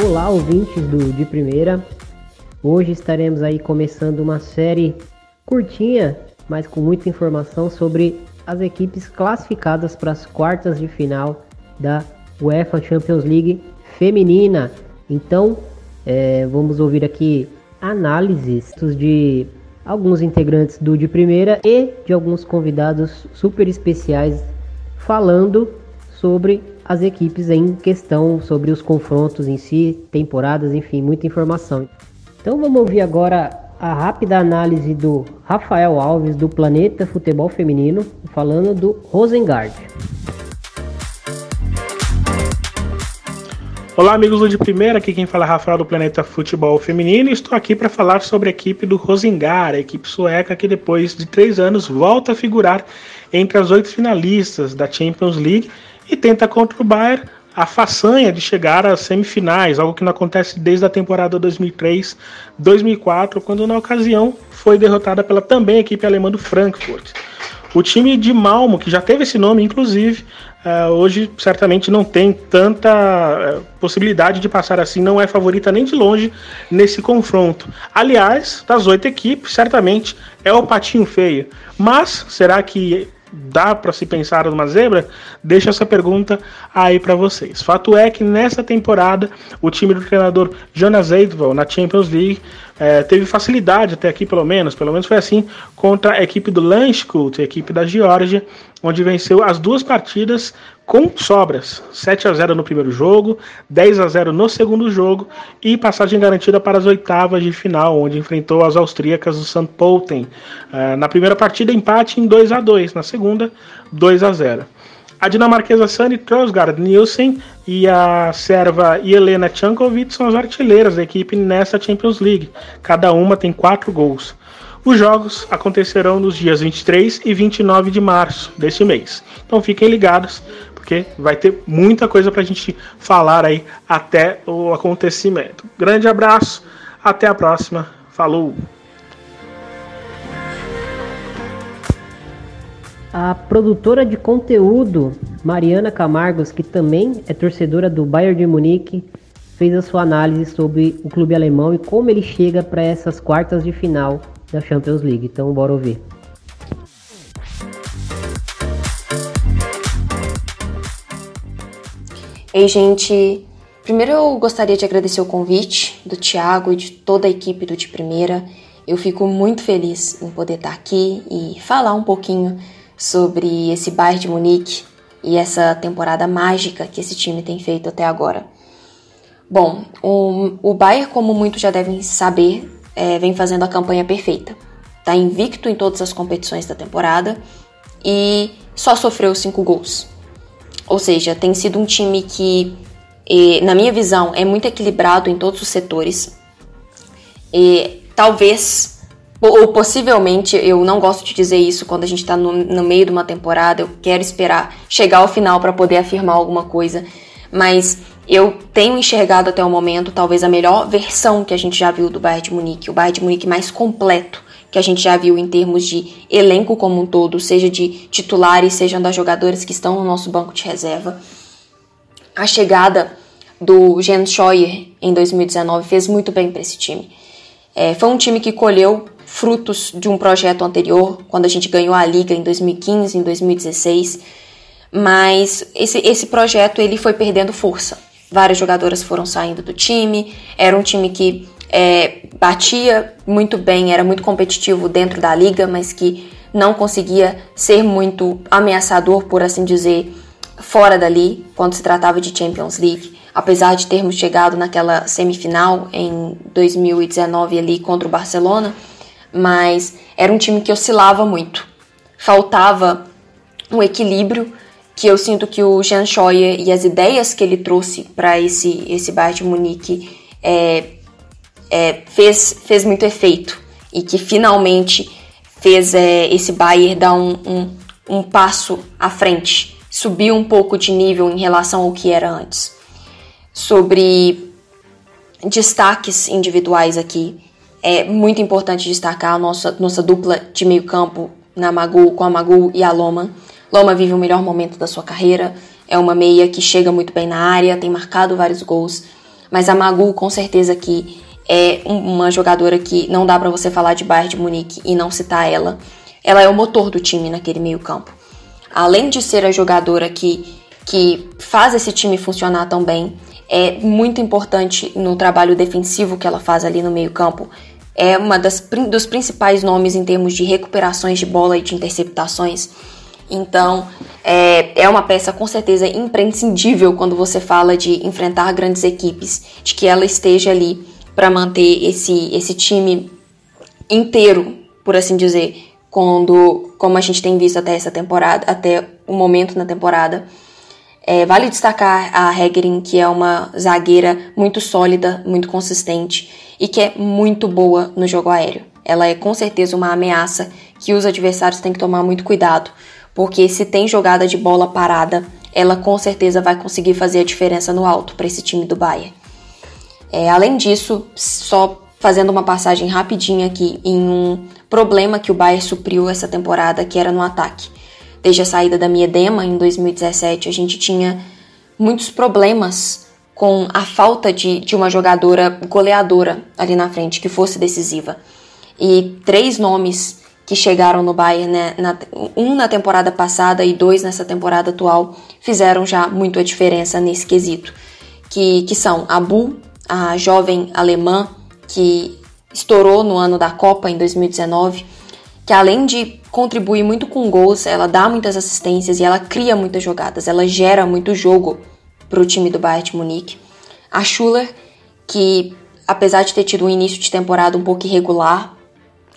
Olá, ouvintes do De Primeira. Hoje estaremos aí começando uma série curtinha, mas com muita informação sobre as equipes classificadas para as quartas de final da UEFA Champions League feminina. Então, é, vamos ouvir aqui análises de alguns integrantes do de primeira e de alguns convidados super especiais falando sobre as equipes em questão, sobre os confrontos em si, temporadas, enfim, muita informação. Então vamos ouvir agora a rápida análise do Rafael Alves do Planeta Futebol Feminino, falando do Rosengard. Olá, amigos do De Primeira, aqui quem fala é Rafael do Planeta Futebol Feminino e estou aqui para falar sobre a equipe do Rosengar, a equipe sueca que depois de três anos volta a figurar entre as oito finalistas da Champions League e tenta contra o Bayern a façanha de chegar às semifinais, algo que não acontece desde a temporada 2003-2004, quando na ocasião foi derrotada pela também equipe alemã do Frankfurt. O time de Malmo, que já teve esse nome, inclusive, uh, hoje certamente não tem tanta uh, possibilidade de passar assim, não é favorita nem de longe nesse confronto. Aliás, das oito equipes, certamente é o patinho feio. Mas será que dá para se pensar numa zebra? Deixa essa pergunta aí para vocês. Fato é que nessa temporada o time do treinador Jonas Eidval na Champions League é, teve facilidade até aqui pelo menos, pelo menos foi assim contra a equipe do Lanskut, a equipe da Geórgia, onde venceu as duas partidas com sobras. 7 a 0 no primeiro jogo, 10 a 0 no segundo jogo e passagem garantida para as oitavas de final, onde enfrentou as austríacas do St. Pölten. Uh, na primeira partida, empate em 2 a 2 na segunda, 2 a 0 a dinamarquesa Sani Trosgaard Nielsen e a serva Helena Chankovic são as artilheiras da equipe nessa Champions League. Cada uma tem quatro gols. Os jogos acontecerão nos dias 23 e 29 de março deste mês. Então fiquem ligados, porque vai ter muita coisa para a gente falar aí até o acontecimento. Grande abraço, até a próxima. Falou! A produtora de conteúdo Mariana Camargos, que também é torcedora do Bayern de Munique, fez a sua análise sobre o clube alemão e como ele chega para essas quartas de final da Champions League. Então, bora ouvir. Ei, gente. Primeiro eu gostaria de agradecer o convite do Thiago e de toda a equipe do De Primeira. Eu fico muito feliz em poder estar aqui e falar um pouquinho sobre esse Bayern de Munique e essa temporada mágica que esse time tem feito até agora. Bom, o, o Bayern, como muitos já devem saber, é, vem fazendo a campanha perfeita. Está invicto em todas as competições da temporada e só sofreu cinco gols. Ou seja, tem sido um time que, na minha visão, é muito equilibrado em todos os setores. E talvez ou possivelmente, eu não gosto de dizer isso quando a gente está no, no, meio de uma temporada, eu quero esperar chegar ao final para poder afirmar alguma coisa, mas eu tenho enxergado até o momento talvez a melhor versão que a gente já viu do Bayern de Munique, o Bayern de Munique mais completo que a gente já viu em termos de elenco como um todo, seja de titulares, sejam das jogadoras que estão no nosso banco de reserva. A chegada do Jens Scheuer em 2019 fez muito bem para esse time. É, foi um time que colheu frutos de um projeto anterior, quando a gente ganhou a liga em 2015, em 2016. Mas esse, esse projeto ele foi perdendo força. Várias jogadoras foram saindo do time. Era um time que é, batia muito bem, era muito competitivo dentro da liga, mas que não conseguia ser muito ameaçador, por assim dizer, fora dali, quando se tratava de Champions League apesar de termos chegado naquela semifinal em 2019 ali contra o Barcelona, mas era um time que oscilava muito. Faltava um equilíbrio que eu sinto que o Jean Scheuer e as ideias que ele trouxe para esse esse Bayern de Munique é, é, fez, fez muito efeito e que finalmente fez é, esse Bayern dar um, um, um passo à frente, subiu um pouco de nível em relação ao que era antes. Sobre destaques individuais aqui, é muito importante destacar a nossa, nossa dupla de meio campo na Magu, com a Magu e a Loma. Loma vive o melhor momento da sua carreira, é uma meia que chega muito bem na área, tem marcado vários gols. mas a Magu com certeza que é uma jogadora que não dá para você falar de Bayern de Munique e não citar ela. Ela é o motor do time naquele meio-campo. Além de ser a jogadora que, que faz esse time funcionar tão bem, é muito importante no trabalho defensivo que ela faz ali no meio-campo. É uma das dos principais nomes em termos de recuperações de bola e de interceptações. Então, é, é uma peça com certeza imprescindível quando você fala de enfrentar grandes equipes, de que ela esteja ali para manter esse, esse time inteiro, por assim dizer, quando, como a gente tem visto até essa temporada, até o momento na temporada. É, vale destacar a Hegerin, que é uma zagueira muito sólida, muito consistente e que é muito boa no jogo aéreo. Ela é com certeza uma ameaça que os adversários têm que tomar muito cuidado, porque se tem jogada de bola parada, ela com certeza vai conseguir fazer a diferença no alto para esse time do Bayern. É, além disso, só fazendo uma passagem rapidinha aqui em um problema que o Bayern supriu essa temporada, que era no ataque. Desde a saída da Miedema em 2017, a gente tinha muitos problemas com a falta de, de uma jogadora goleadora ali na frente, que fosse decisiva. E três nomes que chegaram no Bayern, né, na, um na temporada passada e dois nessa temporada atual, fizeram já muito a diferença nesse quesito. Que, que são a Bu, a jovem alemã que estourou no ano da Copa em 2019, que além de contribuir muito com gols, ela dá muitas assistências e ela cria muitas jogadas, ela gera muito jogo para o time do Bayern de Munique. A Schuller, que apesar de ter tido um início de temporada um pouco irregular,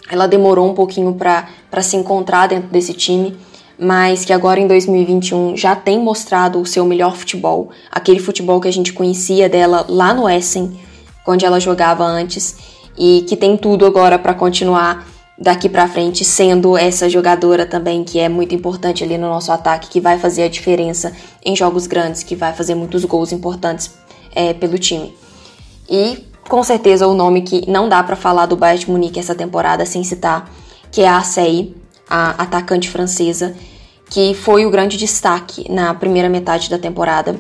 ela demorou um pouquinho para se encontrar dentro desse time mas que agora em 2021 já tem mostrado o seu melhor futebol, aquele futebol que a gente conhecia dela lá no Essen, onde ela jogava antes, e que tem tudo agora para continuar daqui para frente sendo essa jogadora também que é muito importante ali no nosso ataque, que vai fazer a diferença em jogos grandes, que vai fazer muitos gols importantes é, pelo time. E com certeza o nome que não dá para falar do Bayern de Munique essa temporada sem citar, que é a Acei, a atacante francesa, que foi o grande destaque na primeira metade da temporada.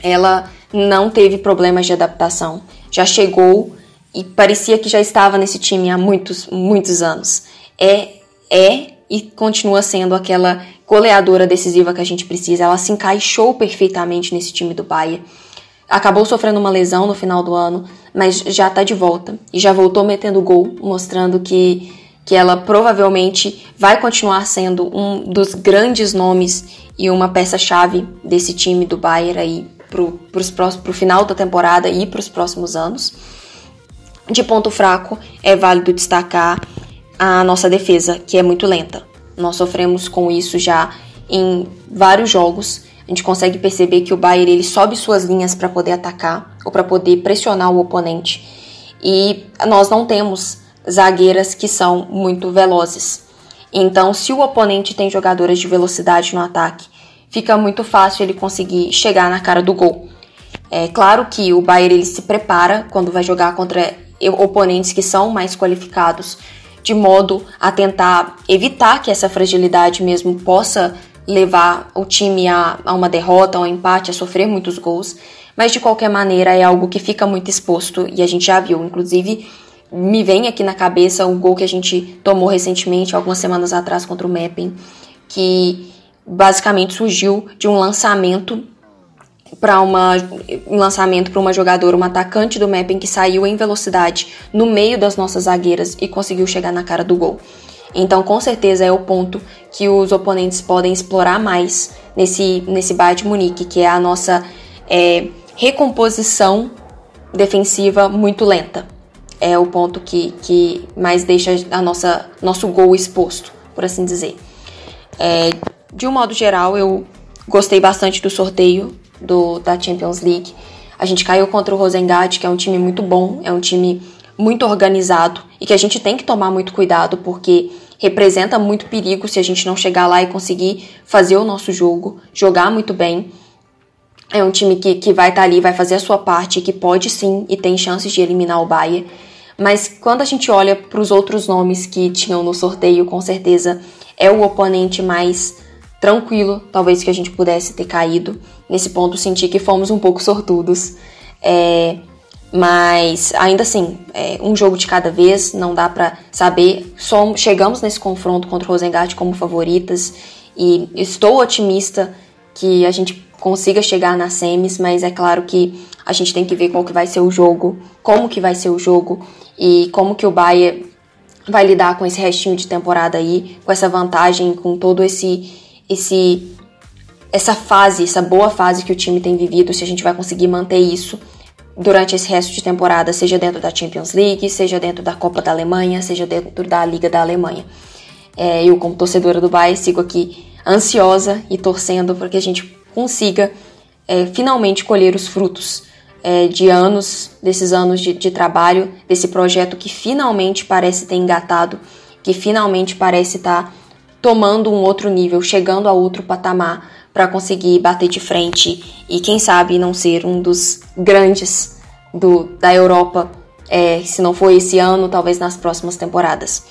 Ela não teve problemas de adaptação, já chegou e parecia que já estava nesse time há muitos, muitos anos. É, é e continua sendo aquela goleadora decisiva que a gente precisa. Ela se encaixou perfeitamente nesse time do Bahia. Acabou sofrendo uma lesão no final do ano, mas já está de volta e já voltou metendo gol, mostrando que que ela provavelmente vai continuar sendo um dos grandes nomes e uma peça-chave desse time do Bayern aí pro, pros próximos, final da temporada e para os próximos anos. De ponto fraco, é válido destacar a nossa defesa, que é muito lenta. Nós sofremos com isso já em vários jogos. A gente consegue perceber que o Bayern ele sobe suas linhas para poder atacar ou para poder pressionar o oponente. E nós não temos zagueiras que são muito velozes. Então, se o oponente tem jogadoras de velocidade no ataque, fica muito fácil ele conseguir chegar na cara do gol. É claro que o Bayern ele se prepara quando vai jogar contra oponentes que são mais qualificados, de modo a tentar evitar que essa fragilidade mesmo possa levar o time a, a uma derrota, a um empate, a sofrer muitos gols. Mas de qualquer maneira é algo que fica muito exposto e a gente já viu, inclusive me vem aqui na cabeça o gol que a gente tomou recentemente, algumas semanas atrás, contra o Mapping, que basicamente surgiu de um lançamento para uma um lançamento para uma jogadora, uma atacante do Mapping que saiu em velocidade no meio das nossas zagueiras e conseguiu chegar na cara do gol. Então, com certeza é o ponto que os oponentes podem explorar mais nesse nesse Bayern de Munique, que é a nossa é, recomposição defensiva muito lenta é o ponto que, que mais deixa a nossa nosso gol exposto, por assim dizer. É, de um modo geral, eu gostei bastante do sorteio do, da Champions League. A gente caiu contra o Rosengard, que é um time muito bom, é um time muito organizado e que a gente tem que tomar muito cuidado porque representa muito perigo se a gente não chegar lá e conseguir fazer o nosso jogo, jogar muito bem. É um time que, que vai estar tá ali, vai fazer a sua parte, que pode sim e tem chances de eliminar o Bayern. Mas quando a gente olha para os outros nomes que tinham no sorteio, com certeza é o oponente mais tranquilo, talvez que a gente pudesse ter caído. Nesse ponto, senti que fomos um pouco sortudos. É, Mas ainda assim, é um jogo de cada vez, não dá para saber. Somos, chegamos nesse confronto contra o Rosengard como favoritas e estou otimista que a gente consiga chegar nas semis, mas é claro que a gente tem que ver qual que vai ser o jogo, como que vai ser o jogo e como que o Bayern vai lidar com esse restinho de temporada aí, com essa vantagem, com todo esse esse essa fase, essa boa fase que o time tem vivido, se a gente vai conseguir manter isso durante esse resto de temporada, seja dentro da Champions League, seja dentro da Copa da Alemanha, seja dentro da Liga da Alemanha. É, eu, como torcedora do Bayern, sigo aqui ansiosa e torcendo para que a gente consiga é, finalmente colher os frutos é, de anos, desses anos de, de trabalho, desse projeto que finalmente parece ter engatado, que finalmente parece estar tá tomando um outro nível, chegando a outro patamar para conseguir bater de frente e quem sabe não ser um dos grandes do, da Europa, é, se não for esse ano, talvez nas próximas temporadas.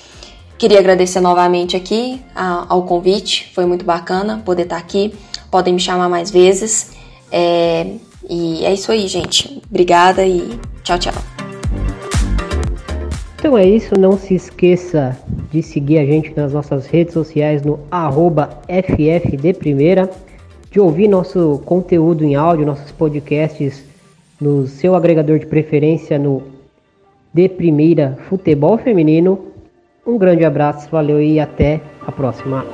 Queria agradecer novamente aqui ao convite, foi muito bacana poder estar aqui. Podem me chamar mais vezes. É, e é isso aí, gente. Obrigada e tchau, tchau. Então é isso, não se esqueça de seguir a gente nas nossas redes sociais no arroba FFDPrimeira de ouvir nosso conteúdo em áudio, nossos podcasts no seu agregador de preferência no De Primeira Futebol Feminino. Um grande abraço, valeu e até a próxima.